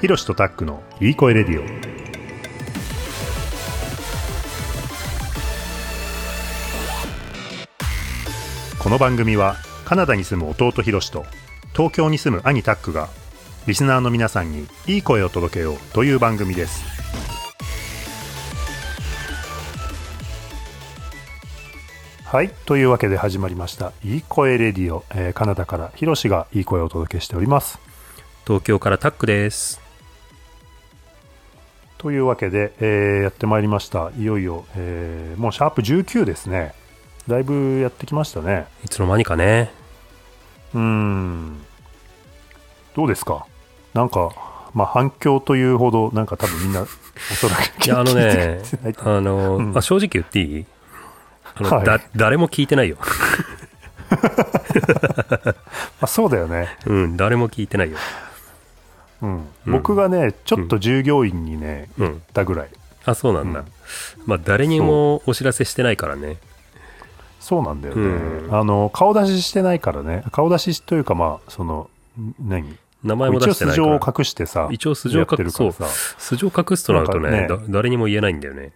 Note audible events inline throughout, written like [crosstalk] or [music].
ひろしとタックのいい声レディオ。この番組はカナダに住む弟ひろしと東京に住む兄タックがリスナーの皆さんにいい声を届けようという番組です。はいというわけで始まりました。いい声レディオ、えーカナダからひろしがいい声をお届けしております。東京からタックです。というわけで、えーやってまいりました。いよいよ、えーもうシャープ19ですね。だいぶやってきましたね。いつの間にかね。うーん。どうですか？なんかまあ反響というほどなんか多分みんな [laughs] おそらくいや、あのね [laughs] あの、うん。あ正直言っていい？あの、はい。だ、誰も聞いてないよ。[laughs] まあ、そうだよね、うん、誰も聞いてないよ。うん。うん僕がねちょっと従業員にね、うん。言ったぐらい。あ、そうなんだ。うん。まあ、誰にもお知らせしてないからね。そうなんだよね、うん。あの顔出ししてないからね。顔出しというかまあそのん何？名前も一応素性を出してないから。隠してさ一応素性を隠そうるからさ。素性隠すとなるとねなんかだ誰にも言えないんだよね。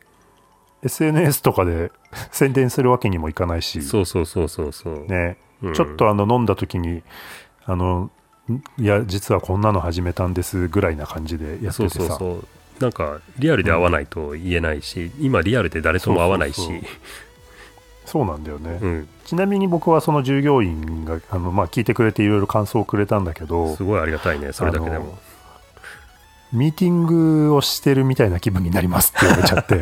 SNS とかで [laughs] 宣伝するわけにもいかないし。そうそうそうそうそう。ね、うん。ちょっとあの飲んだ時にあのんいや実はこんなの始めたんですぐらいな感じでやってそうてさ。そうそう。なんか、リアルで会わないと言えないし、今リアルで誰とも会わないし、そうそうそう。なんだよね、うん、ちなみに僕はその従業員があの、まあ、聞いてくれていろいろ感想をくれたんだけどすごいありがたいね、それだけでも。ミーティングをしてるみたいな気分になりますって言われちゃって。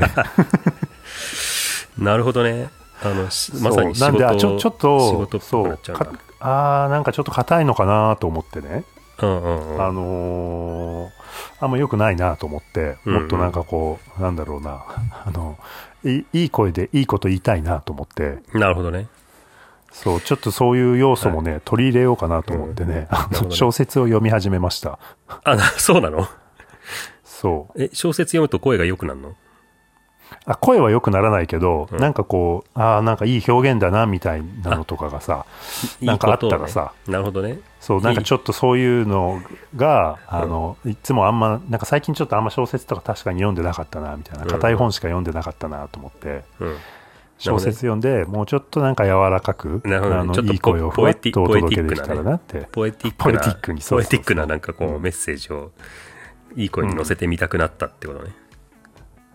[laughs] なるほどね。あの、しまさに仕そう。なんでちょちょっとそう。かあーなんかちょっと硬いのかなと思ってね、うんうんうん。あのーあんま良くないなと思って、うんうん。もっとなんかこう、なんだろうな、[laughs] あの、いいいい声でいいこと言いたいなと思って、なるほどね。そう、ちょっとそういう要素もね、取り入れようかなと思ってね、あのなるほどね。小説を読み始めました。あ、なそうなの？そう。え、小説読むと声が良くなるの？あ声は良くならないけど、うん。なんかこう、ああ、なんかいい表現だな、みたいなのとかがさ、[laughs] なんかあったらさ。ねなるほどね。そう、なんかちょっとそういうのが、あの、いつもあんま、なんか最近ちょっとあんま小説とか確かに読んでなかったな、みたいな、うん。硬い本しか読んでなかったなと思って、うん。小説読んで、もうちょっとなんか柔らかく、なるほどね。あのいい声をふわっとお届けできたらなって。ポエティックな、ポエティックにそうそうそうポエティックななんかこう、うん。メッセージをいい声に乗せてみたくなったってことね。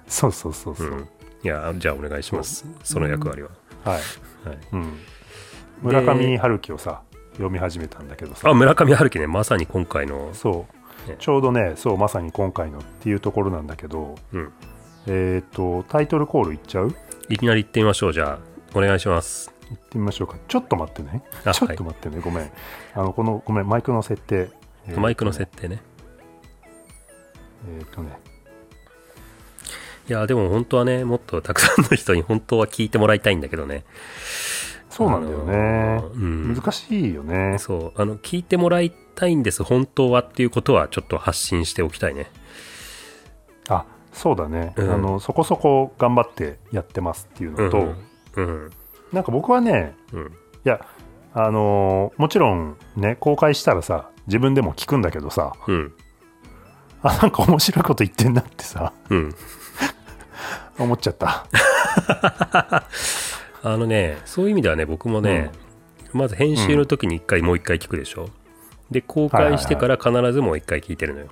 そうそうそうそう。うん。いや、じゃあお願いします。その役割は。はい。はい。うん。村上春樹をさ、読み始めたんだけどさあ、、村上春樹ね、まさに今回の、そう、ねちょうどね、そう、まさに今回のっていうところなんだけど、うん。えっ、と、タイトルコールいっちゃう？いきなり行ってみましょう。じゃあ、お願いします。行ってみましょうか。ちょっと待ってね。あちょっと待ってね。ごめん。あの、この、ごめん、マイクの設定。えーマイクの設定ね。えっ、とね。いや、でも本当はね、もっとたくさんの人に本当は聞いてもらいたいんだけどね。そうなんだよあねの。うん。難しいよね。そう。あの、聞いてもらいたいんです、本当はっていうことはちょっと発信しておきたいね。あ、そうだね。うんあの、そこそこ頑張ってやってますっていうのと、うん。なんか僕はね、うん。いや、あのーもちろんね、公開したらさ、自分でも聞くんだけどさ、うん。あ、なんか面白いこと言ってんなってさ、うん。思っちゃった。[laughs] あのね、そういう意味ではね、僕もね、まず編集の時に一回もう一回聞くでしょ？で、公開してから必ずもう一回聞いてるのよ。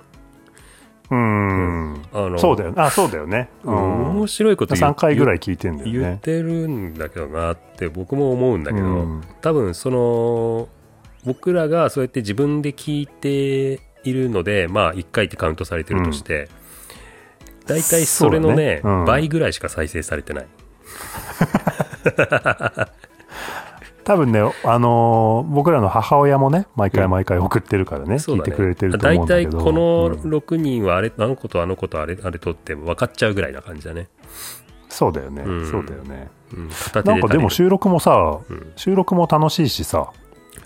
うーん。あの、そうだよね。あ、そうだよね。うん。面白いこと言3回ぐらい聞いてんだよ言っね。てるんだけどなって僕も思うんだけど、うん多分その僕らがそうやって自分で聞いているのでまあ1回ってカウントされてるとして、大体それのねね。うん。倍ぐらいしか再生されてない。[laughs] 多分ね、あのー僕らの母親もね、毎回毎回送ってるからね、聞いそうだね。てくれてると思うんだけど。大体このうん。6人はあれ、あの子とあの子とあれあれとって分かっちゃうぐらいな感じだね、そうだよね、うん。そうだよね。うん、なんかでも収録もさ、うん。収録も楽しいしさ、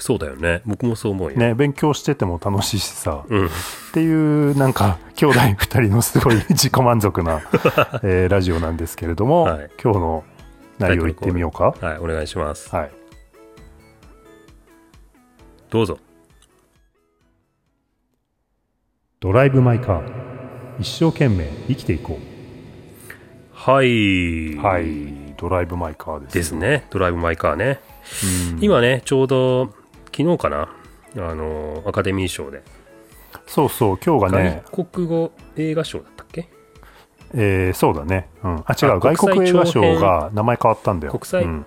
そうだよね。僕もそう思うよ、ね、勉強してても楽しいしさ、うん、っていうなんか兄弟2人のすごい自己満足な、[laughs] えーラジオなんですけれども、はい。今日の内容いってみようか。はい。お願いします。はい。どうぞ。ドライブ・マイ・カー。一生懸命生きていこはい。うはい。ドライブ・マイ・カーですですね。ドライブ・マイ・カーね。うん。今ね、ちょうど、昨日かな、あの、アカデミー賞で、そうそう今日がね、外国語映画賞だったっけ？えーそうだね、うん、あ違う外国映画賞が名前変わったんだよ。国際うん、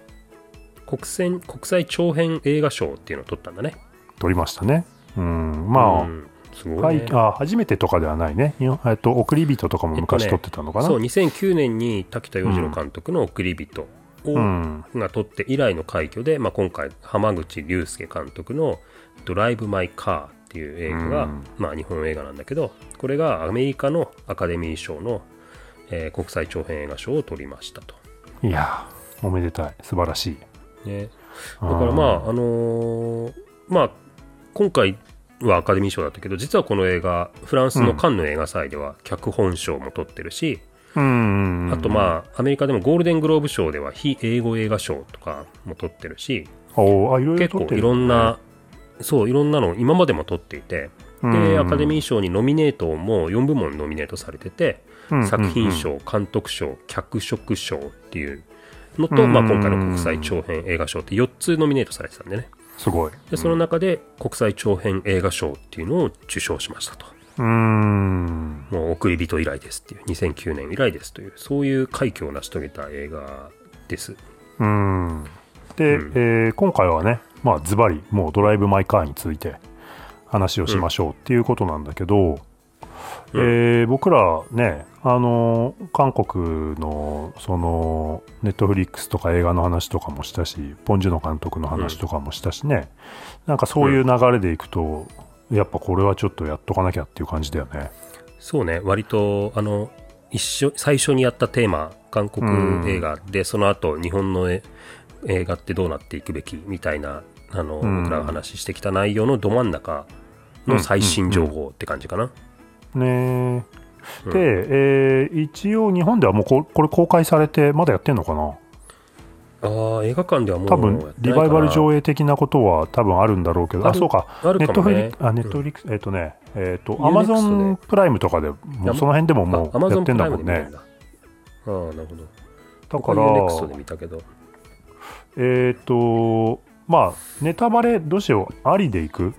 国際国際長編映画賞っていうのを取ったんだね。取りましたね。うん。まあ、うん。すごはいいね。あ初めてとかではないね。えっと送り人とかも昔えってたのかな、そう、2009年に滝田洋次郎監督の送り人が撮って以来の快挙で、まあ、今回浜口竜介監督の「ドライブ・マイ・カー」っていう映画が、うん。まあ、日本映画なんだけどこれがアメリカのアカデミー賞の、えー国際長編映画賞を取りましたと。いやおめでたい。素晴らしい。ね、だからまああのーまあ今回はアカデミー賞だったけど実はこの映画フランスのカンヌ映画祭では脚本賞も取ってるし、うんあとまあアメリカでもゴールデングローブ賞では非英語映画賞とかも取ってるし結構いろんな、そういろんなの今までも取っていてでアカデミー賞にノミネートも4部門ノミネートされててー作品賞監督賞脚色賞っていうのと、うんまあ、今回の国際長編映画賞って4つノミネートされてたんでね。すごい。でその中で国際長編映画賞っていうのを受賞しましたとうん。もう送り人以来ですっていう。2009年以来ですというそういう快挙を成し遂げた映画です。うん。で、うん。えー今回はねまあズバリもうドライブ・マイ・カーについて話をしましょうっていうことなんだけど、えー僕らねあの韓国のそのネットフリックスとか映画の話とかもしたしポン・ジュノ監督の話とかもしたしね、なんかそういう流れでいくと、やっぱこれはちょっとやっとかなきゃっていう感じだよね。そうね。割とあの一緒最初にやったテーマ韓国映画で、その後日本のえ映画ってどうなっていくべきみたいなあの、うん。僕らが話してきた内容のど真ん中の最新情報って感じかな、ねうん。で、えー一応日本ではもうここれ公開されてまだやってんのかな？ああ映画館ではもう多分リバイバル上映的なことは多分あるんだろうけど。ある。あそうか。あるネットフリかもねあネットフリックス、えっ、とねえっ、ーアマゾンプライムとかでもうその辺でももうやってんだもんね。だ。ああなるほど。だから UNEXT で見たけど。えっ、とまあネタバレどうしよう。ありでいく？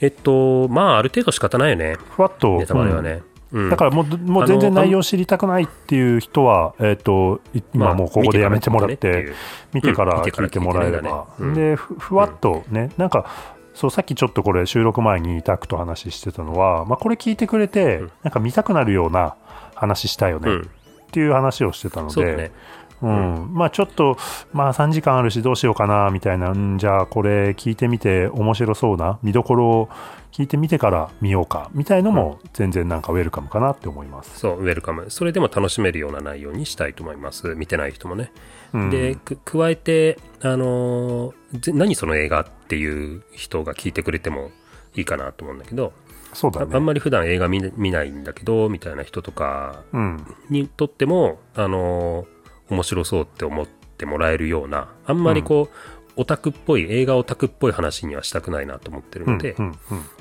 えっとまあある程度仕方ないよね。ふわっと。ネタバレはうんね、うん。だからもうもう全然内容知りたくないっていう人は、えっ、と、今もうここでやめてもらっ見て、て見てから聞いてもらえれば。うん。でふ、ふわっとね、なんか、そう、さっきちょっとこれ収録前にタクと話してたのは、まあこれ聞いてくれて、うん。なんか見たくなるような話したいよねっうん。ていう話をしてたので、ねうん、まあちょっと、まあ3時間あるしどうしようかな、みたいな、うん、じゃあこれ聞いてみて面白そうな見どころを聞いてみてから見ようか、みたいのも全然なんかウェルカムかなって思います。そうウェルカムそれでも楽しめるような内容にしたいと思います見てない人もね、うんでく加えてあのーぜ何その映画っていう人が聞いてくれてもいいかなと思うんだけどそうだね。ああんまり普段映画見見ないんだけどみたいな人とかうん。にとっても、あのー面白そうって思ってもらえるようなあんまりこう、オタクっぽい映画オタクっぽい話にはしたくないなと思ってるので、うんうん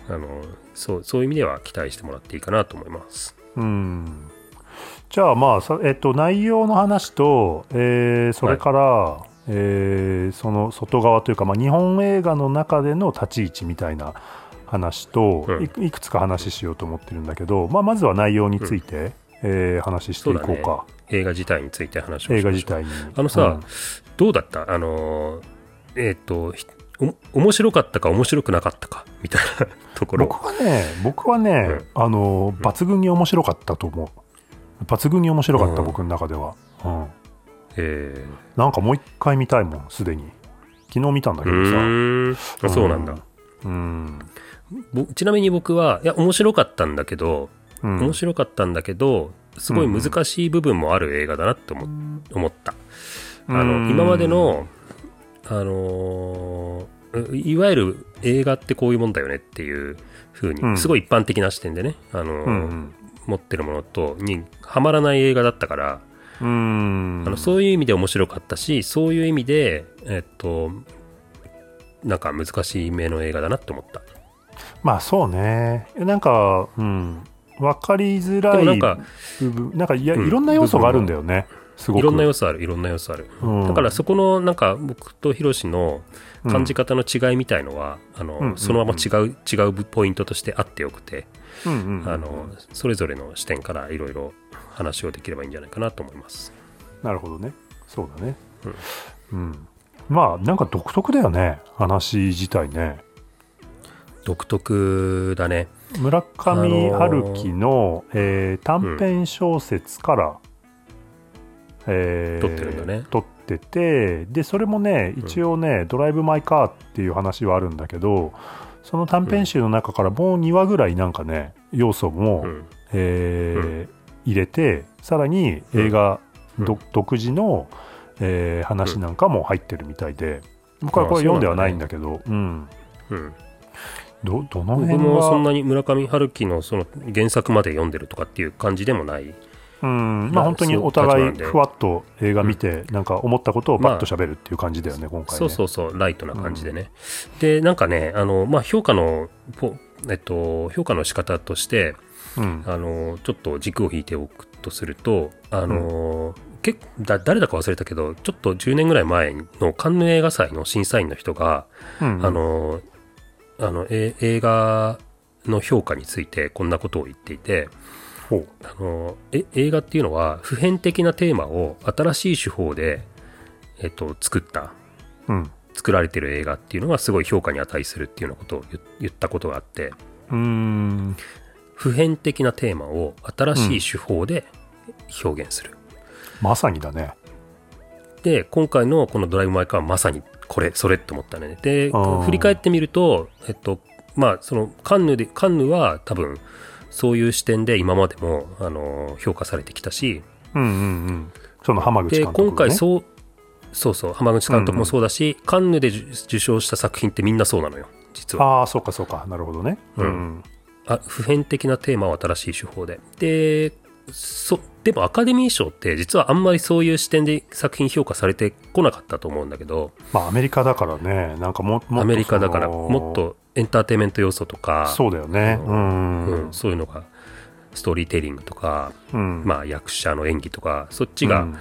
あのーそうそういう意味では期待してもらっていいかなと思います。うん。うんじゃあまあさ、えっと、内容の話と、えーそれから、えーその外側というか、まあ、日本映画の中での立ち位置みたいな話と、うん。いくいくつか話しようと思ってるんだけど、まあ、まずは内容について、えー話していこうか映画自体について話をしましょう。映画自体に。あのさ、うん。どうだった？あのーえっ、とひお面白かったか面白くなかったか？みたいな [laughs] ところ。僕はね僕はね、あの抜群に面白かったと思う。抜群に面白かった、うん。僕の中では、うん、えなんかもう一回見たいもんすでに。昨日見たんだー、けどさ。うーん。あそうなんだ、うん、ぼちなみに僕はいや面白かったんだけど、うん。面白かったんだけどすごい難しい部分もある映画だなって思,、思った。あの今までのあのーいわゆる映画ってこういうもんだよねっていう風に、うん。すごい一般的な視点でね、あのーうん持ってるものとにはまらない映画だったから、うん。あのそういう意味で面白かったしそういう意味でえっとなんか難しい目の映画だなって思った。まあそうね。なんかうん分かりづらいなんか部分なんかいや、うんいろんな要素があるんだよねすごく。いろんな要素あるいろんな要素ある、うん。だからそこのなんか僕とヒロシの感じ方の違いみたいのは、あのうんそのまま違う、違うポイントとしてあってよくて、うんうんうん。あのそれぞれの視点からいろいろ話をできればいいんじゃないかなと思います。なるほどね。そうだね。うん、まあなんか独特だよね。話自体ね。独特だね。村上春樹の、えー短編小説から、えー撮ってるんだね。撮っててでそれもね一応ね、ドライブ・マイ・カー」っていう話はあるんだけどその短編集の中からもう2話ぐらいなんかね要素も、うん。えー入れてさらに映画、独自の、えー話なんかも入ってるみたいで、僕はこれあ読んではないんだんだけど、うん、うん、どどの僕辺もそんが、なに村上春樹のその原作まで読んでるとかっていう感じでもない。うん。まあ、まあ本当にお互いふわっと映画見て、なんか思ったことをバッと喋るっていう感じだよね、今回ね。そうそうそう、ライトな感じでね。で、なんかね、あの、まあ、評価の、ポえっと、評価の仕方として、うん。あの、ちょっと軸を引いておくとすると、あの、結だ誰だか忘れたけど、ちょっと10年ぐらい前のカンヌ映画祭の審査員の人が、うん。あの、あの、え映画の評価についてこんなことを言っていて、あのえ映画っていうのは普遍的なテーマを新しい手法で、えっと、作ったうん。作られてる映画っていうのがすごい評価に値するっていうようなことを言言ったことがあってうーん。普遍的なテーマを新しい手法で表現する、まさにだね。で今回のこの「ドライブ・マイ・カー」はまさにこれそれって思ったね。で振り返ってみるとえっとまあそのカンヌでカンヌは多分そういう視点で今までもあの評価されてきたし。うんうんうん。その浜口で監督、ね、今回そうそうそう浜口監督もそうだし、カンヌで受受賞した作品ってみんなそうなのよ実は。ああ、そうかそうか。なるほどね。うんうん。あ普遍的なテーマは新しい手法で。でそでもアカデミー賞って実はあんまりそういう視点で作品評価されてこなかったと思うんだけどまあ、アメリカだからね、なんかもアメリカだからもっとエンターテインメント要素とかそうだよね。ううんん。そういうのがストーリーテリングとか、うんまあ、役者の演技とかそっちが、うん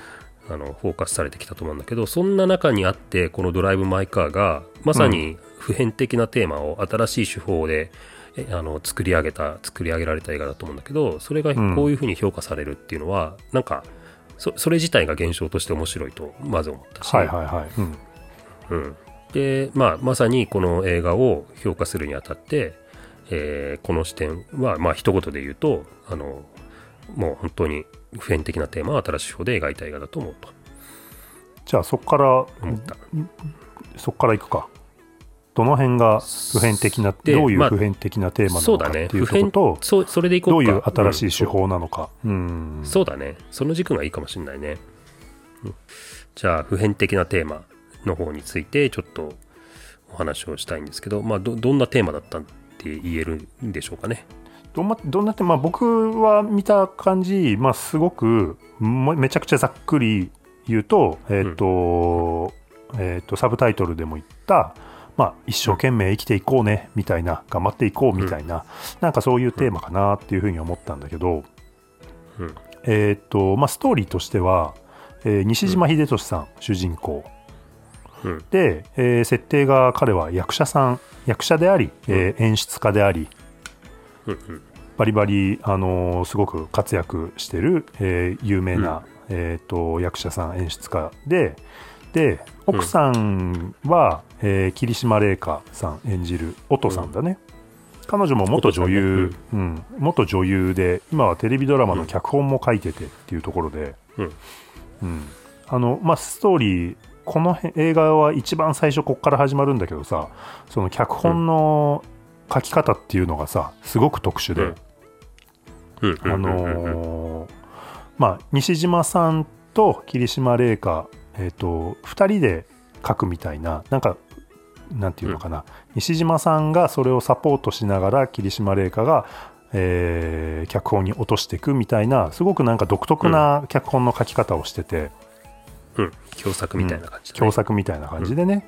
あのフォーカスされてきたと思うんだけどそんな中にあってこの「ドライブ・マイ・カー」がまさに普遍的なテーマを新しい手法で、えあの作り上げた作り上げられた映画だと思うんだけどそれがうんこういうふうに評価されるっていうのは、なんかそそれ自体が現象として面白いとまず思ったし、はいはいはい。うんうん、で、まあ、まさにこの映画を評価するにあたって、えーこの視点は、まあ一言で言うとあのもう本当に普遍的なテーマを新しい手法で描いた映画だと思うとじゃあそこから思った。そこからいくか。どの辺が普遍的な、どういう普遍的なテーマなのかっていうこと、そうそれでいこうか。どういう新しい手うん法なのか。うん。そうだね。その軸がいいかもしれないね、うん。じゃあ普遍的なテーマの方についてちょっとお話をしたいんですけどまあどどんなテーマだったって言えるんでしょうかね？どん,、ま、どんなって、まあ、僕は見た感じ、まあ、すごくもめちゃくちゃざっくり言うと,、えーとえー、とサブタイトルでも言った、まあ、一生懸命生きていこうねみたいな頑張っていこうみたいな、なんかそういうテーマかなっていうふうに思ったんだけど、うん。えーとまあ、ストーリーとしては、えー西島秀俊さん、主人公。うん。で、えー設定が彼は役者さん役者であり、えー演出家でありうんうん。バリバリ、あのーすごく活躍してる、えー有名な、えー、と役者さん演出家でで奥さんは、えー霧島麗香さん演じる音さんだね、彼女も元女優、うん。元女優で今はテレビドラマの脚本も書いててっていうところで、うん。うん。あのまあ、ストーリーこの辺映画は一番最初こっから始まるんだけどさその脚本の書き方っていうのがさすごく特殊で、うん。うんうんあうんうん。のーまあ、西島さんと霧島麗香、えー、と2人で書くみたいななんかなんていうのかな、西島さんがそれをサポートしながら霧島麗香が、えー脚本に落としていくみたいなすごくなんか独特な脚本の書き方をしてて、うん。共作みたいな感じだね、共作みたいな感じでね、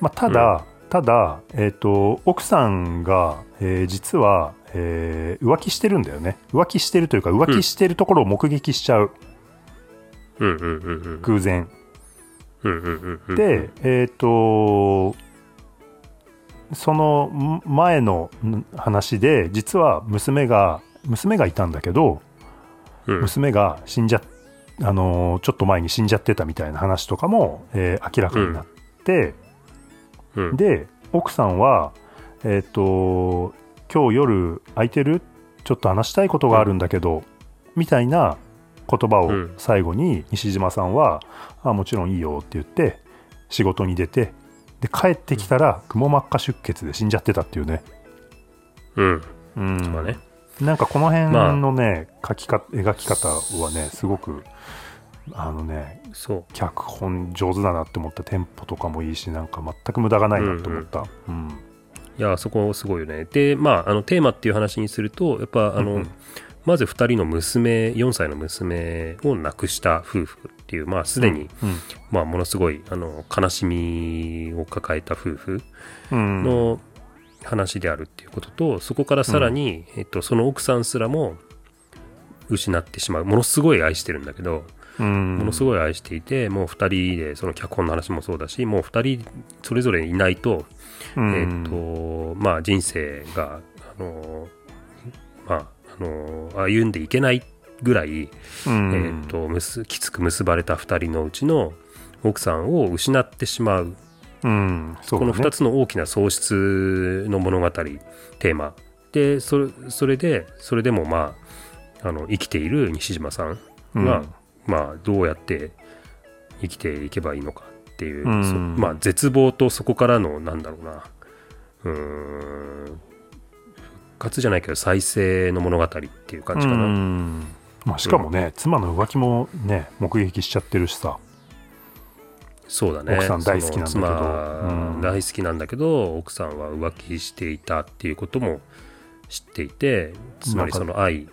まあ、ただ、ただ、えーと、奥さんが、えー、実は、えー、浮気してるんだよね。浮気してるというか浮気してるところを目撃しちゃう、偶然、でえっ、ー、とその前の話で実は娘が娘がいたんだけど、うん、娘が死んじゃあのー、ちょっと前に死んじゃってたみたいな話とかも、えー、明らかになって、うん、で奥さんはえっ、ー、と今日夜空いてる？ちょっと話したいことがあるんだけど、うん、みたいな言葉を最後に西島さんは「あもちろんいいよ」って言って仕事に出てで帰ってきたらくも膜下出血で死んじゃってたっていうね。うん、うん、そうね。なんかこの辺のね、まあ、描きか描き方はねすごくあのねそう。脚本上手だなって思ったテンポとかもいいしなんか全く無駄がないなって思った、うん、うん。うん、いやそこすごいよね。でまああのテーマっていう話にするとやっぱあの、うんうんまず2人の娘4歳の娘を亡くした夫婦っていうまあすでに、うんうん、まあ、ものすごいあの悲しみを抱えた夫婦の話であるっていうこととそこからさらに、えっと、その奥さんすらも失ってしまう。ものすごい愛してるんだけど、ものすごい愛していてもう2人でその脚本の話もそうだしもう2人それぞれいないと,、えっとまあ、人生があのまああの歩んでいけないぐらい、えーと、ときつく結ばれた2人のうちの奥さんを失ってしまう。うん。うね、この2つの大きな喪失の物語テーマ。でそれそれでそれでもまああの生きている西島さんが、うん、まあ、どうやって生きていけばいいのかっていう、うん、まあ、絶望とそこからのなんだろうな。うん。復活じゃないけど再生の物語っていう感じかな。まあ、しかもね、妻の浮気もね目撃しちゃってるしさ。そうだね。奥さん大好きなんだけど、うん、大好きなんだけど奥さんは浮気していたっていうことも知っていてつまりその愛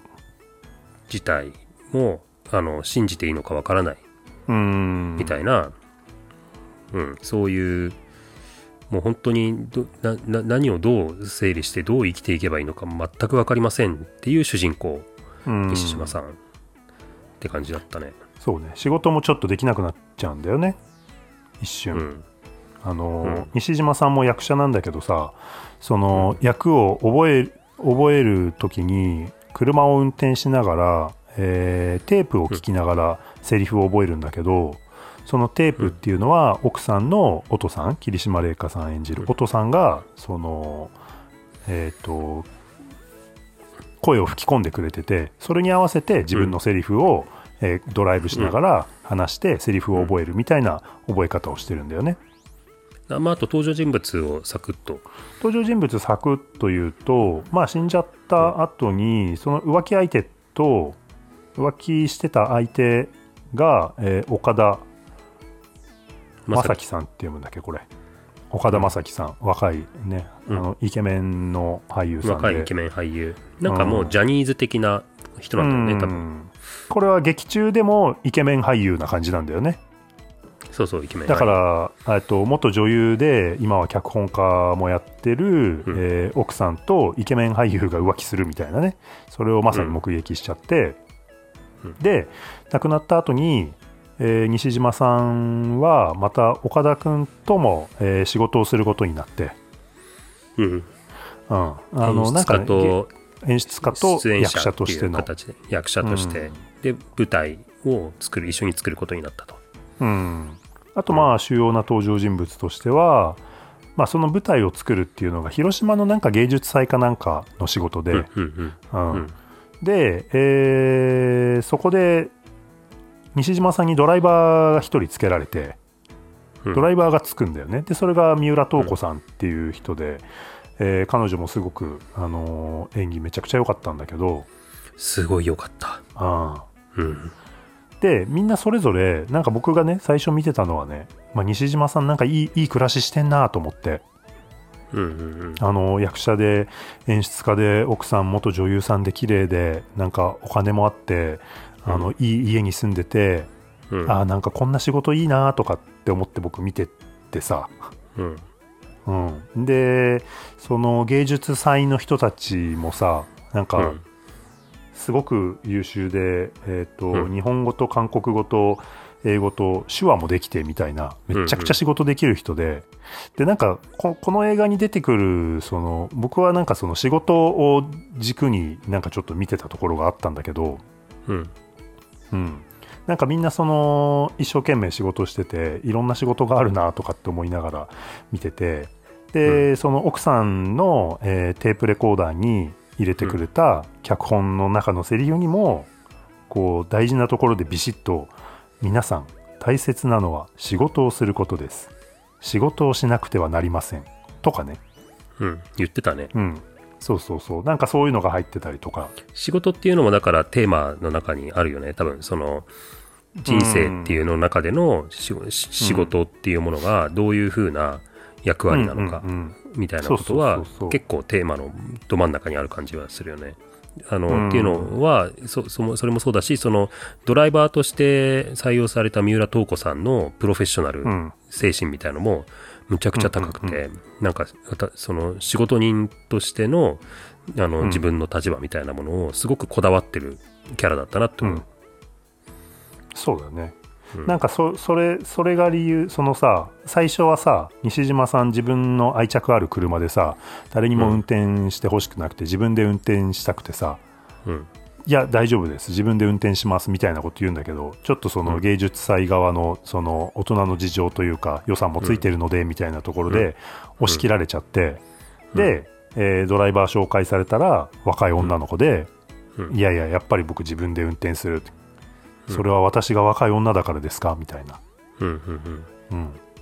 自体もあの信じていいのかわからないみたいな、うん、そういうもう本当になな何をどう整理してどう生きていけばいいのか全く分かりませんっていう主人公西島さん。って感じだったね。そうね。仕事もちょっとできなくなっちゃうんだよね。一瞬、うん、あの、うん、西島さんも役者なんだけどさその、うん、役を覚え覚える時に車を運転しながら、えー、テープを聞きながらセリフを覚えるんだけど、そのテープっていうのは奥さんの音さん桐島玲香さん演じる音さんがそのえっ、ー、と声を吹き込んでくれててそれに合わせて自分のセリフを、えー、ドライブしながら話してセリフを覚えるみたいな覚え方をしてるんだよね。まあ、あと登場人物をサクッと。登場人物サクッと言うと、まあ、死んじゃった後にその浮気相手と浮気してた相手が、えー、岡田将生さんって読むんだっけこれ。岡田将生さん、若いね、あのイケメンの俳優さんで。若いイケメン俳優。なんかもうジャニーズ的な人なんだよね、多分。これは劇中でもイケメン俳優な感じなんだよね。そうそうイケメンだからと元女優で今は脚本家もやってる、うん、えー、奥さんとイケメン俳優が浮気するみたいなね。それをまさに目撃しちゃって、うん、で亡くなった後に、えー、西島さんはまた岡田君とも、えー、仕事をすることになって、うん、うん、あのなんか、ね、演出家と役者としての。形で役者として、うん、で舞台を作る一緒に作ることになったと。うん、あとまあ主要な登場人物としては、まあ、その舞台を作るっていうのが広島のなんか芸術祭かなんかの仕事で、で、えー、そこで西島さんにドライバーが1人つけられてドライバーがつくんだよね。でそれが三浦透子さんっていう人で、えー、彼女もすごく、あのー、演技めちゃくちゃ良かったんだけど。すごい良かった。あ、うん、でみんなそれぞれなんか僕がね最初見てたのはね、まあ、西島さんなんかいいいい暮らししてんなと思って、うんうんうん、あの役者で演出家で奥さん元女優さんで綺麗でなんかお金もあってあの、うん、いい家に住んでて、うん、あなんかこんな仕事いいなとかって思って僕見ててさ、うん、うん、でその芸術祭の人たちもさなんかうん。すごく優秀で、えーとうん。日本語と韓国語と英語と手話もできてみたいなめちゃくちゃ仕事できる人で、でなんかここの映画に出てくるその僕はなんかその仕事を軸になんかちょっと見てたところがあったんだけど、うんうん、なんかみんなその一生懸命仕事してていろんな仕事があるなとかって思いながら見ててで、その奥さんの、えーテープレコーダーに入れてくれた脚本の中のセリフにもこう大事なところでビシッと「皆さん大切なのは仕事をすることです。仕事をしなくてはなりません」とかね。うん。言ってたね。うんそうそうそう。なんかそういうのが入ってたりとか。仕事っていうのもだからテーマの中にあるよね。多分その人生っていうの中でのしし仕事っていうものがどういうふうな役割なのかうんうんみたいなことは結構テーマのど真ん中にある感じはするよね。あのうん。っていうのはそそもそれもそうだしそのドライバーとして採用された三浦透子さんのプロフェッショナルうん。精神みたいのもむちゃくちゃ高くて、なんかたその仕事人としてのあの、うん。自分の立場みたいなものをすごくこだわってるキャラだったなって思う。そうだね、うん。なんかそそれそれが理由そのさ最初はさ西島さん自分の愛着ある車でさ誰にも運転してほしくなくて、自分で運転したくてさうんいや大丈夫です。自分で運転しますみたいなこと言うんだけどちょっとその芸術祭側のその大人の事情というか予算もついてるのでみたいなところで押し切られちゃって、で、えードライバー紹介されたら若い女の子で、うん。いやいややっぱり僕自分で運転する。それは私が若い女だからですか？みたいな、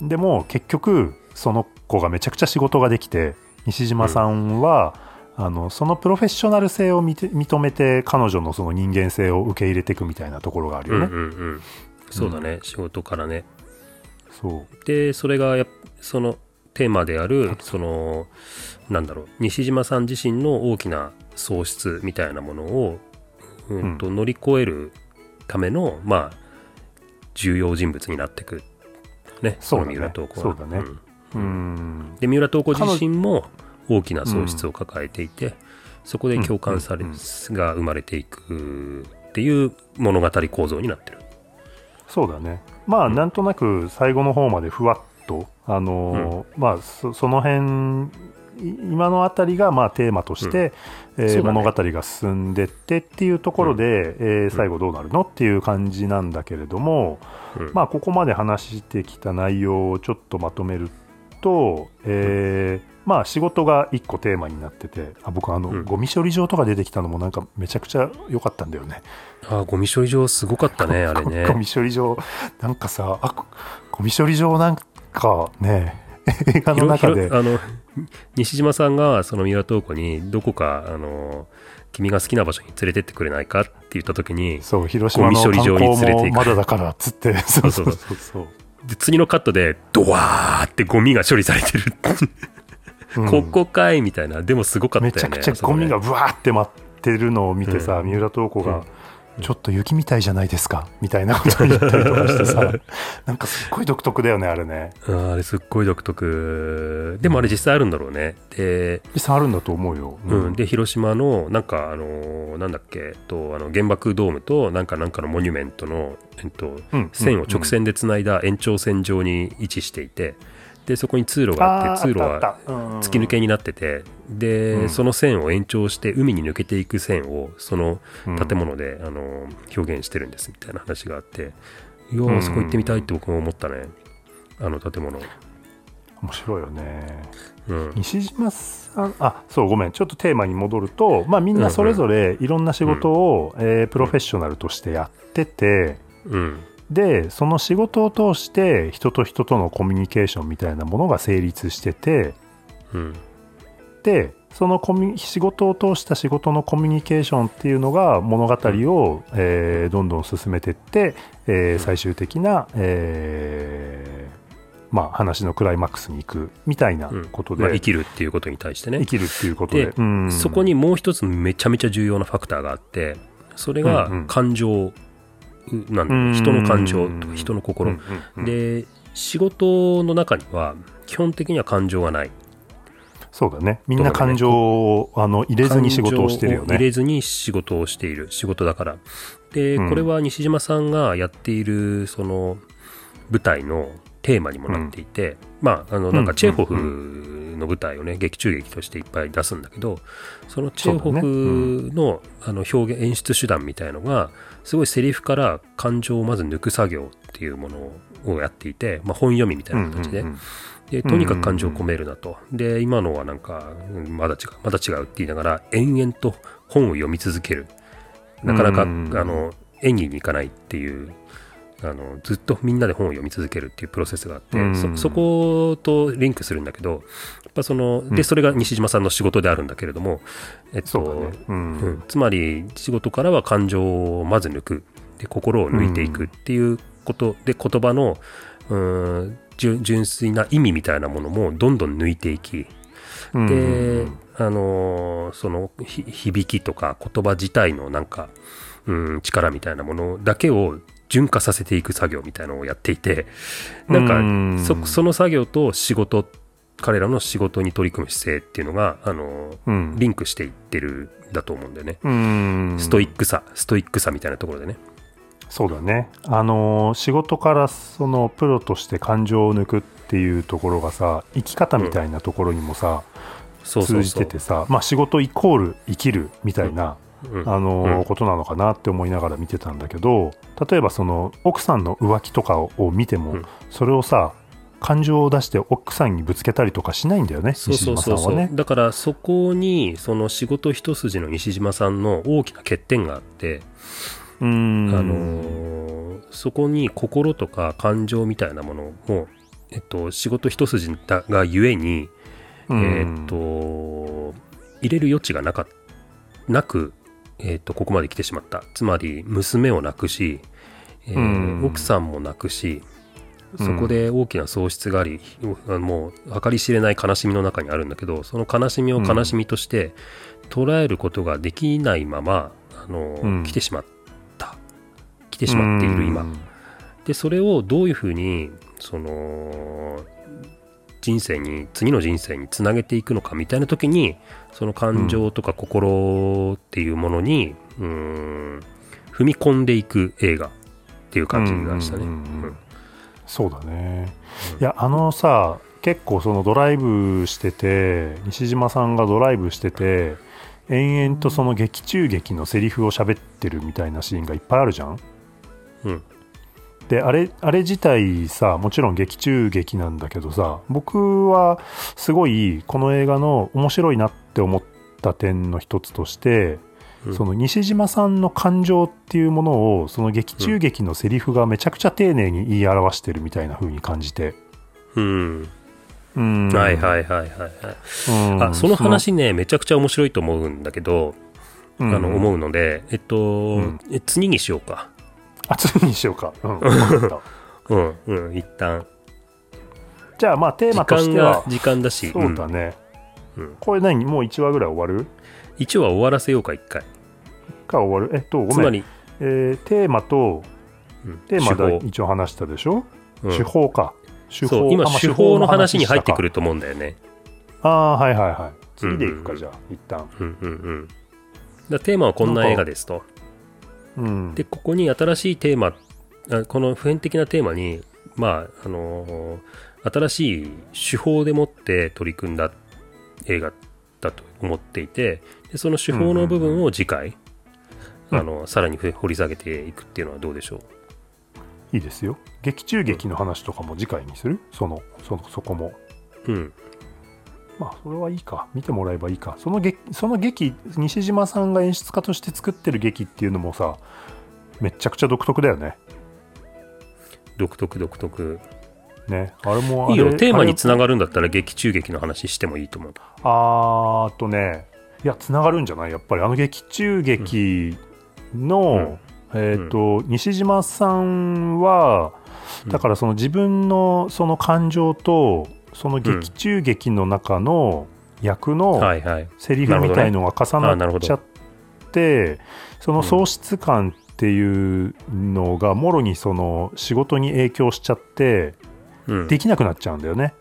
でも結局その子がめちゃくちゃ仕事ができて西島さんは、あのそのプロフェッショナル性を認めて彼女のその人間性を受け入れていくみたいなところがあるよね、うんうんうん。そうだね、仕事からね。そう。でそれがそのテーマであるそのなんだろう西島さん自身の大きな喪失みたいなものを、うんと乗り越えるためのまあ重要人物になっていく。ね。そうだね。ね。ん。うん。で三浦透子自身も大きな喪失を抱えていて、そこで共感され、うん。うん。が生まれていくっていう物語構造になってる。そうだねまあ、なん。となく最後の方までふわっとあのーまあそその辺い今のあたりがまあテーマとして、えーそうだね物語が進ん。でってっていうところで、えー最後どうなるのっていう感じなん。だけれども、うん。まあここまで話してきた内容をちょっとまとめると、えーまあ仕事が一個テーマになっててあ僕あの、うん。ゴミ処理場とか出てきたのもなんかめちゃくちゃ良かったんだよね。あーゴミ処理場すごかったね [laughs] あれゴね。ミ処理場なんかさあゴゴミ処理場なんかね映画の中で。あの西島さんがその三浦透子にどこかあの君が好きな場所に連れてってくれないかって言った時にそう広島のゴミ処理場観光に連れて行く。もまだだからっつって。[laughs] そうそううそうそうで次のカットでドワーってゴミが処理されてる、うん。ここかいみたいな。でもすごかったよね。めちゃくちゃゴミがブワーって舞ってるのを見てさ、うん。三浦透子が、うんちょっと雪みたいじゃないですか。みたいなことを言ったりとかしてさ。[laughs] なんかすっごい独特だよねあれね。あーあれすっごい独特。でもあれ実際あるんだろうね。で,、実際あるんだと思うよ、うん。で広島のなんかあのーなんだっけ。とあの原爆ドームとなんかなんかのモニュメントの、えっと、うん。線を直線でつないだ延長線上に位置していてでそこに通路がああって通路は突き抜けになっててで、うん。その線を延長して海に抜けていく線をそのうん。建物で、あの表現してるんですみたいな話があっていやそこ行ってみたいって僕も思ったね。あの建物、面白いよね。うん、西島さんあそうごめん。ちょっとテーマに戻ると、まあ、みんなそれぞれいろんな仕事を、えープロフェッショナルとしてやってて、うんでその仕事を通して人と人とのコミュニケーションみたいなものが成立しててうん。でそのコミュ仕事を通した仕事のコミュニケーションっていうのが物語を、えーどんどん進めてって、えー最終的な、えーまあ、話のクライマックスに行くみたいなうん。ことで、まあ、生きるっていうことに対してね。生きるっていうことで。でうん。そこにもう一つめちゃめちゃ重要なファクターがあってそれがうんうん。感情なん人の感情とか人の心、うんうんうん。で仕事の中には基本的には感情はない。そうだね。みんな感情をあの入れずに仕事をしてるよね。入れずに仕事をしている。仕事だから。で、うん。これは西島さんがやっているその舞台のテーマにもなっていて、まああのなんかチェーホフの舞台をね劇中劇としていっぱい出すんだけどそのチェーホフの,、あの表現演出手段みたいのがすごいセリフから感情をまず抜く作業っていうものをやっていて、まあ、本読みみたいな形で、うんうんうんでとにかく感情を込めるなと、で今のはなんかうんまだ違うまだ違うって言いながら延々と本を読み続ける。なかなか、うん。あの演技に行かないっていうあのずっとみんなで本を読み続けるっていうプロセスがあって、うん。そそことリンクするんだけどぱそのうん。でそれが西島さんの仕事であるんだけれども、つまり仕事からは感情をまず抜く。で心を抜いていくっていうことで言葉のうん純純粋な意味みたいなものもどんどん抜いていき。うんで、あのーそのひ響きとか言葉自体のなんか、うん、力みたいなものだけを純化させていく作業みたいなのをやっていてなんか、うん。そその作業と仕事彼らの仕事に取り組む姿勢っていうのが、あのーうん。リンクしていってるんだと思うんだよね。うん。ストイックさ、ストイックさみたいなところでね。そうだね。あのー仕事からそのプロとして感情を抜くっていうところがさ生き方みたいなところにもさ、そうそうそう。通じててさまあ仕事イコール生きるみたいな、うん。あのことなのかなって思いながら見てたんだけど例えばその奥さんの浮気とかをを見ても、うん。それをさ感情を出して奥さんにぶつけたりとかしないんだよねそうそうそうそう、西島さんはね。だからそこにその仕事一筋の西島さんの大きな欠点があって、うん。あのーそこに心とか感情みたいなものを、えっと、仕事一筋だがゆえに、うん。えっと入れる余地がなかなく、えっと、ここまで来てしまった。つまり娘を亡くし、えーうん。奥さんも亡くしそこで大きな喪失があり、もう計り知れない悲しみの中にあるんだけどその悲しみを悲しみとして捉えることができないまま、あのうん。来てしまった。来てしまっている今、うん。でそれをどういうふうにその人生に次の人生につなげていくのかみたいな時にその感情とか心っていうものに、うーん踏み込んでいく映画っていう感じがしたね。うんうんうん。うんそうだね、うん。いやあのさ結構そのドライブしてて西島さんがドライブしてて延々とその劇中劇のセリフを喋ってるみたいなシーンがいっぱいあるじゃん。うん。であれあれ自体さもちろん劇中劇なんだけどさ僕はすごいこの映画の面白いなって思った点の一つとして、うんその西島さんの感情っていうものをその劇中劇のセリフがめちゃくちゃ丁寧に言い表してるみたいな風に感じて、うん。うん。はいはいはいはいはい。うん。あその話ねめちゃくちゃ面白いと思うんだけど、そのあの思ううのでえっと、ん。え次にしようか。あ次にしようか、うん、[laughs] うんうん一旦。じゃあまあテー時マとしては。時間だしそうだね、うんこれ何？もう1話ぐらい終わる？一応は終わらせようか一回か終わる。えっとごめん。えーテーマとうん。テーマで一応話したでしょ、うん。手法か。手そう。今手法の話に入ってくるると思うんだよね。ああはいはいはい。次でいくか、うんうんうん。じゃあ一旦。うんうんうん。だテーマはこんな映画ですと。うん。でここに新しいテーマあこの普遍的なテーマにまああのー新しい手法でもって取り組んだ映画だと思っていてでその手法の部分を次回、うんあのさらに掘り下げていくっていうのはどうでしょう？いいですよ。劇中劇の話とかも次回にする？そのそのそこも。うん。まあそれはいいか。見てもらえばいいか。その劇その劇西島さんが演出家として作ってる劇っていうのもさめちゃくちゃ独特だよね。独特独特。ね。あれもあれいいよ。テーマにつなががるんだったら劇中劇の話してもいいと思う。あーっとね。いやつながるんじゃない？やっぱり。あの劇中劇の、えっ、と、西島さんはうん。だからその自分のその感情とその劇中劇の中の役のセリフみたいのが重なっちゃって、その喪失感っていうのがもろにその仕事に影響しちゃってうん。できなくなっちゃうんだよね。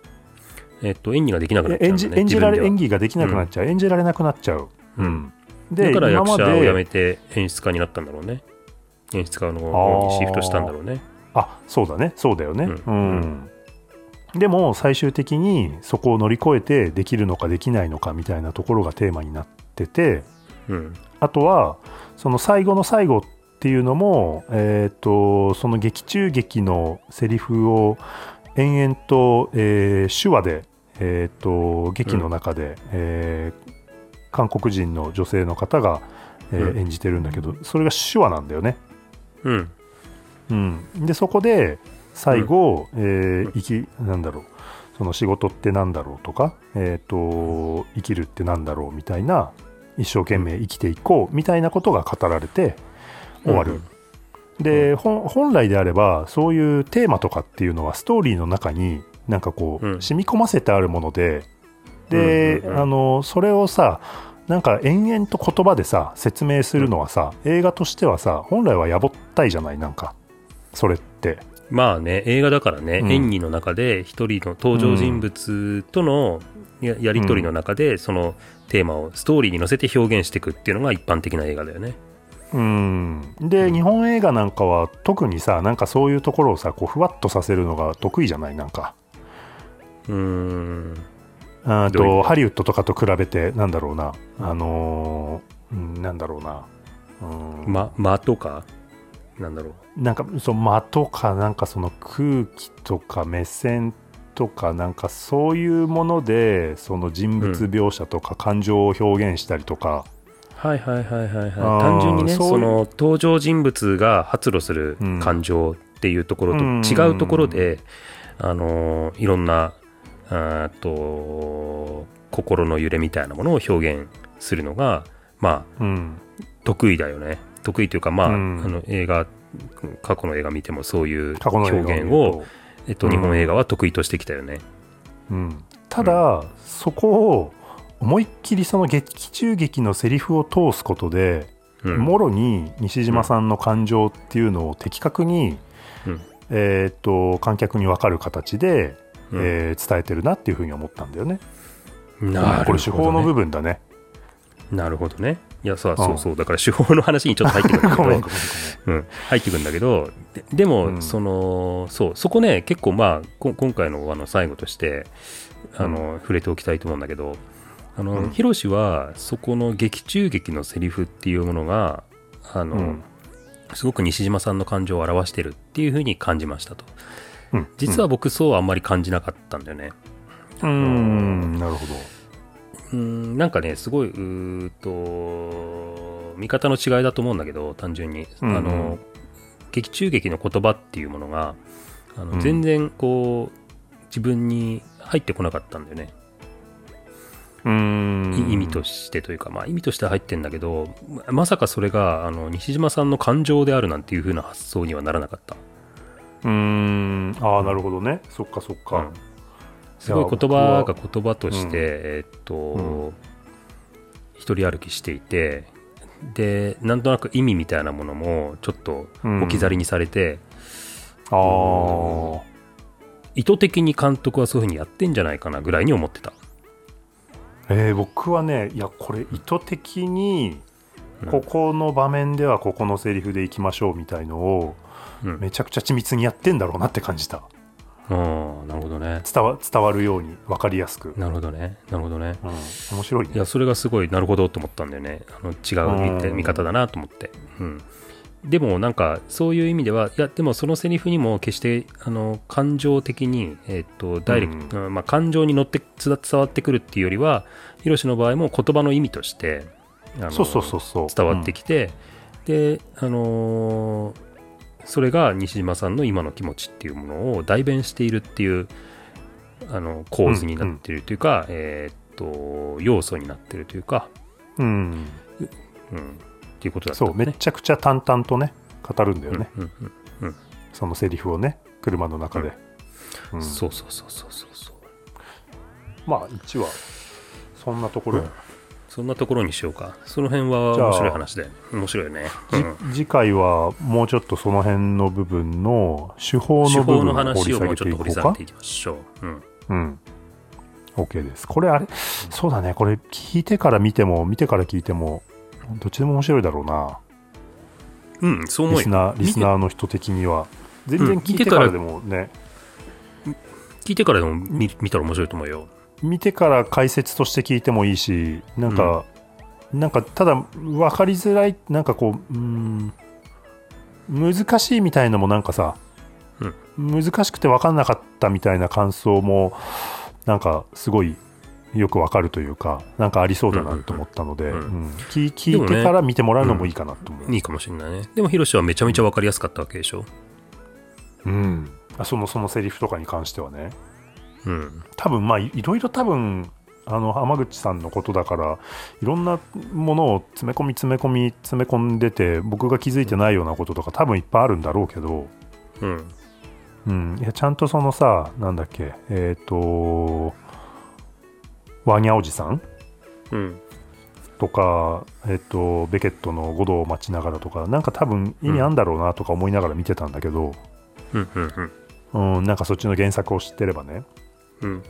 えっと、演技ができなくなっちゃう、ね、演じ演じられ演技技ができなくなっちゃう、演じられなくなっちゃう、うん、だから役者をで辞めて演出家になったんだろうね。演出家の方にシフトしたんだろうね。あそうだね。そうだよね。ううん。ん、でも最終的にそこを乗り越えてできるのかできないのかみたいなところがテーマになっててうん。あとはその最後の最後っていうのも、えー、とその劇中劇のセリフを延々と、えー手話で、えー、と劇の中で、えー韓国人の女性の方が、えーうん。演じてるんだけどそれが手話なんだよね。うん。うん、でそこで最後、えー生きなんだろう。その仕事ってなんだろうとか、えー、と生きるってなんだろうみたいな一生懸命生きていこうみたいなことが語られて終わる。で、本来であればそういうテーマとかっていうのはストーリーの中になんかこう、うん。染み込ませてあるものでで、あのそれをさなんか延々と言葉でさ説明するのはさ、映画としてはさ本来はやぼったいじゃない？なんかそれって。まあね映画だからね、うん。演技の中で一人の登場人物とのややり取りの中でそのテーマをストーリーに乗せて表現していくっていうのが一般的な映画だよね。うん。で、日本映画なんかは特にさなんかそういうところをさこうふわっとさせるのが得意じゃない？なんか。うーんあととハリウッドとかと比べてなんだろうな。あのーうんなんだろうな。うん。ま間とか？なんだろう。なんかその間とかなんかその空気とか目線とかなんかそういうものでその人物描写とか感情を表現したりとか、はいはいはいはいはい。あー単純にねその登場人物が発露するうん。感情っていうところとうん。違うところで、あのーいろんなあと心の揺れみたいなものを表現するのがまあうん。得意だよね。得意というかまあ,、うん。あの映画過去の映画見てもそういう表現を、えっと、うん。日本映画は得意としてきたよね。うん、ただ、そこを思いっきりその劇中劇のセリフを通すことで、うん。もろに西島さんの感情っていうのを的確に、うん。えーっと観客に分かる形で、うん。えー伝えてるなっていうふうに思ったんだよね。なるこれ手法の部ほどね。分だね。なるほどね。いやそううんそうそう。だから手法の話にちょっと入ってくるんだけど。うん、入ってくるんだけどででも、うん。そのそうそこね結構まあこ今回のあの最後としてあの、触れておきたいと思うんだけどあの、うん。ヒロシはそこの劇中劇のセリフっていうものがあの、うん。すごく西島さんの感情を表してるっていうふうに感じましたとうん。実は僕そうあんまり感じなかったんだよね。うん。うんなるほど。うんなんかねすごいうと見方の違いだと思うんだけど単純に、うんうん。あの劇中劇の言葉っていうものがあの、うん。全然こう自分に入ってこなかったんだよね、うん。い意味としてというかまあ意味としては入ってんだけどままさかそれがあの西島さんの感情であるなんていう風な発想にはならなかった、うん。ああなるほどね。そっかそっか。うん。すごい言葉が言葉として、うん。えーっと、うん。一人歩きしていてでなんとなく意味みたいなものもちょっとうん。置き去りにされて、ああ。意図的に監督はそういうふうにやってんじゃないかなぐらいに思ってた。えー僕はねいやこれ意図的にうん。ここの場面ではここのセリフでいきましょうみたいのをうんめちゃくちゃ緻密にやってんだろうなって感じた。うんなるほどね。伝わ伝わるように分かりやすく、なるほどね。なるほどね。うん、面白いね。いやそれがすごいなるほどと思ったんだよね。あの違う見方だなと思って、うん、でもなんかそういう意味ではいやでもそのセリフにも決してあの感情的に、えっとダイレクト、うん。まあ、感情に乗ってつ伝わってくるっていうよりはヒロシの場合も言葉の意味としてそうそうそうそう。伝わってきて、であのーそれが西島さんの今の気持ちっていうものを代弁しているっていうあの構図になっているというか、えーっと要素になっているというか、うん、うん、っていうことだったそうめちゃくちゃ淡々とね語るんだよね、うんうんそのセリフをね車の中で、うん。そうそうそうそうそうそう。まあ1話そんなところ、うんそんなところにしようかその辺は面白い話で面白いよね、うんじ次回はもうちょっとその辺の部分の手法手の部分を掘り話をもう下げていこうか？ちょっと掘り下げていきましょう、うん、うん OK です。これあれ、そうだね。これ聞いてから見ても、見てから聞いても、どっちでも面白いだろうな。うん、そう思うよ。リスナー、リスナーの人的には。全然聞いてからでもね、聞いてからでも見見たら面白いと思うよ。見てから解説として聞いてもいいし、なんか、なんかただ分かりづらい、なんかこう、うーん、難しいみたいのもなんかさ、難しくて分かんなかったみたいな感想も、なんかすごいよく分かるというか、なんかありそうだなと思ったので、うんうんうん聞聞いてから見てもらうのもいいかなと思う。いいかもしれないね。でも、ヒロシはめちゃめちゃ分かりやすかったわけでしょ。うんあそのそのセリフとかに関してはね。うん。多分まあいいろいろ多分あの浜口さんのことだからいろんなものを詰め込み詰め込み詰め込んでて僕が気づいてないようなこととか多分いっぱいあるんだろうけど、うん。うん、いやちゃんとそのさなんだっけえっ、とワーニャおじさん？うん。とか、えっとベケットの五度を待ちながらとかなんか多分意味あんだろうなとか思いながら見てたんだけど、うん。うん。うん、なんかそっちの原作を知ってればねうん。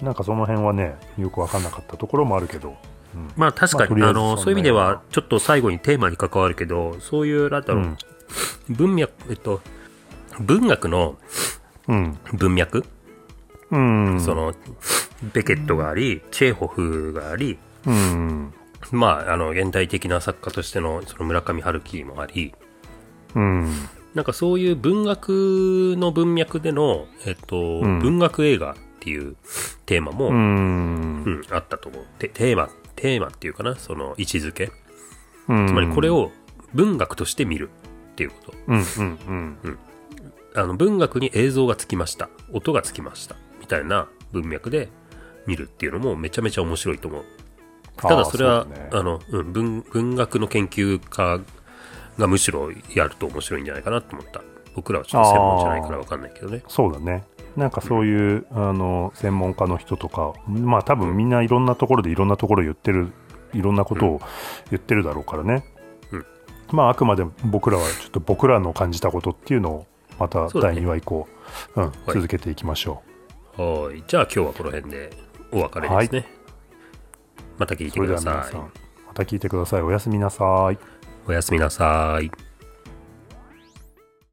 なんかその辺はねよく分かんなかったところもあるけど、うん。まあ確かに、まああの、そういう意味では、ちょっと最後にテーマに関わるけど、そういう、なんだろう、うん。文脈、えっと、文学のうん。文脈、うん、その、ベケットがあり、チェーホフがあり、うん、まあ、あの、現代的な作家としての、その村上春樹もあり、うん、なんかそういう文学の文脈での、えっと、ん。文学映画っていうテーマも、ううんん、あったと思う。てテーマ、テーマっていうかな、その位置づけ。うん、つまりこれ、を文学として見るっていうこと。うん、うん、うん、あの文学に映像がつきました。音がつきました。みたいな文脈で見るっていうのもめちゃめちゃ面白いと思う。ただそれは、ねあの、うん、文、文学の研究家がむしろやると面白いんじゃないかなと思った。僕らはちょっと専門じゃないからわかんないけどね。そうだね。なんかそういう、あの専門家の人とか、まあ多分みんないろんなところでいろんなところ言ってる、いろんなことを言ってるだろうからね。うんまああくまで僕らはちょっと僕らの感じたことっていうのをまた第そうだね2話以降、うん、続けていきましょはい。じゃあ今日はこの辺でお別れですね。また聞う。いてくださいまた聞いてください。おやすみなさい。おやすみなさい。